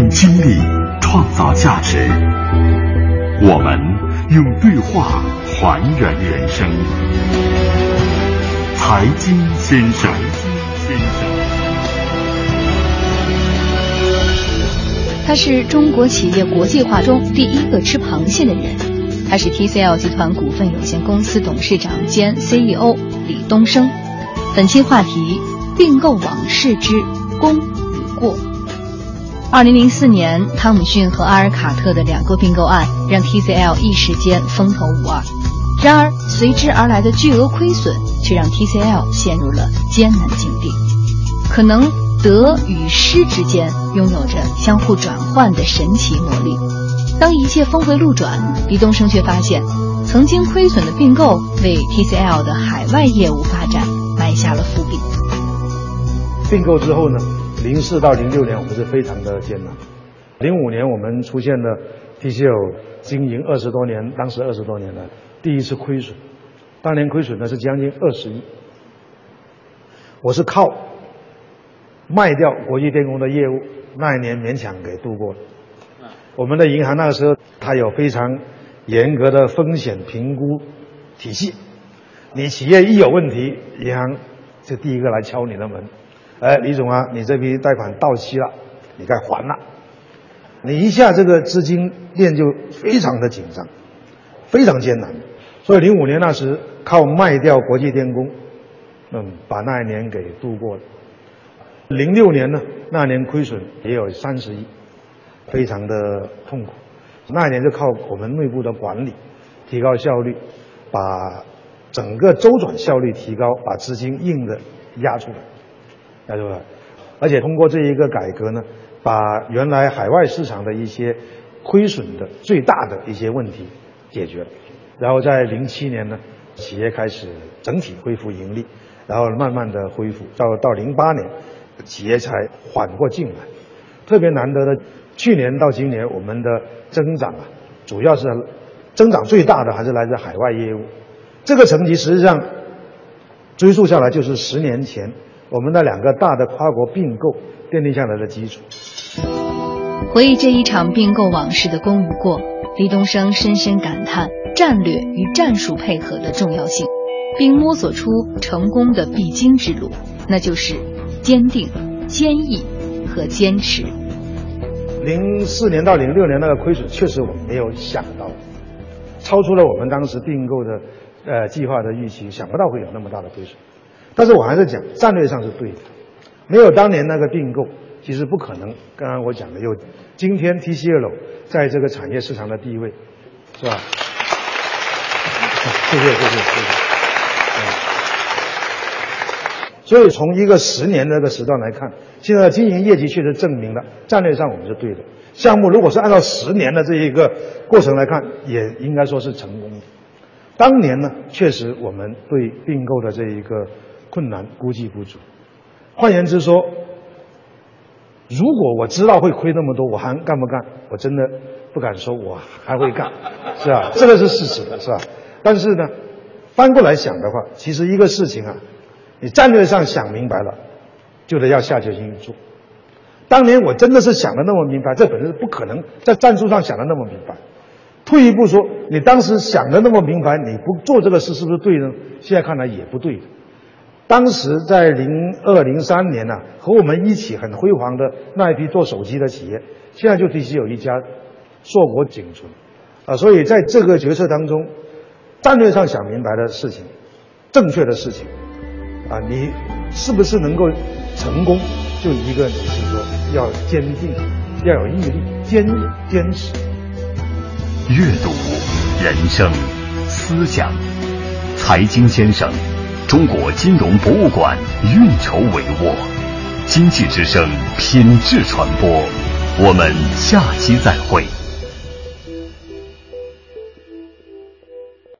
用精力创造价值，我们用对话还原人生。财经先生，先生，他是中国企业国际化中第一个吃螃蟹的人。他是 TCL 集团股份有限公司董事长兼 CEO 李东生。本期话题：并购往事之功与过。二零零四年，汤姆逊和阿尔卡特的两个并购案让 TCL 一时间风头无二。然而，随之而来的巨额亏损却让 TCL 陷入了艰难境地。可能得与失之间拥有着相互转换的神奇魔力。当一切峰回路转，李东生却发现，曾经亏损的并购为 TCL 的海外业务发展埋下了伏笔。并购之后呢，零四到零六年我们是非常的艰难。零五年我们出现了 TCL 经营二十多年，当时二十多年的第一次亏损，当年亏损呢是将近二十亿。我是靠卖掉国际电工的业务，那一年勉强给度过了。我们的银行那个时候，它有非常严格的风险评估体系。你企业一有问题，银行就第一个来敲你的门。哎，李总啊，你这批贷款到期了，你该还了。你一下这个资金链就非常的紧张，非常艰难。所以零五年那时靠卖掉国际电工，嗯，把那一年给度过了。零六年呢，那年亏损也有三十亿。非常的痛苦，那一年就靠我们内部的管理，提高效率，把整个周转效率提高，把资金硬的压出来，压出来，而且通过这一个改革呢，把原来海外市场的一些亏损的最大的一些问题解决了，然后在零七年呢，企业开始整体恢复盈利，然后慢慢的恢复，到到零八年，企业才缓过劲来，特别难得的。去年到今年，我们的增长啊，主要是增长最大的还是来自海外业务。这个成绩实际上追溯下来，就是十年前我们的两个大的跨国并购奠定下来的基础。回忆这一场并购往事的功与过，李东生深深感叹战略与战术配合的重要性，并摸索出成功的必经之路，那就是坚定、坚毅和坚持。零四年到零六年那个亏损，确实我没有想到，超出了我们当时并购的呃计划的预期，想不到会有那么大的亏损。但是我还是讲战略上是对的，没有当年那个并购，其实不可能。刚刚我讲的有今天 TCL 在这个产业市场的地位，是吧？谢谢谢谢谢谢。所以从一个十年的这个时段来看，现在经营业绩确实证明了战略上我们是对的。项目如果是按照十年的这一个过程来看，也应该说是成功的。当年呢，确实我们对并购的这一个困难估计不足。换言之说，如果我知道会亏那么多，我还干不干？我真的不敢说，我还会干，是吧？这个是事实的，是吧？但是呢，翻过来想的话，其实一个事情啊。你战略上想明白了，就得要下决心去做。当年我真的是想的那么明白，这本身不可能在战术上想的那么明白。退一步说，你当时想的那么明白，你不做这个事是不是对呢？现在看来也不对的。当时在零二零三年呢，和我们一起很辉煌的那一批做手机的企业，现在就必须有一家硕果仅存啊。所以在这个决策当中，战略上想明白的事情，正确的事情。啊，你是不是能够成功？就一个，你是说要坚定，要有毅力，坚坚持。阅读、人生、思想，财经先生，中国金融博物馆运筹帷幄，经济之声品质传播。我们下期再会。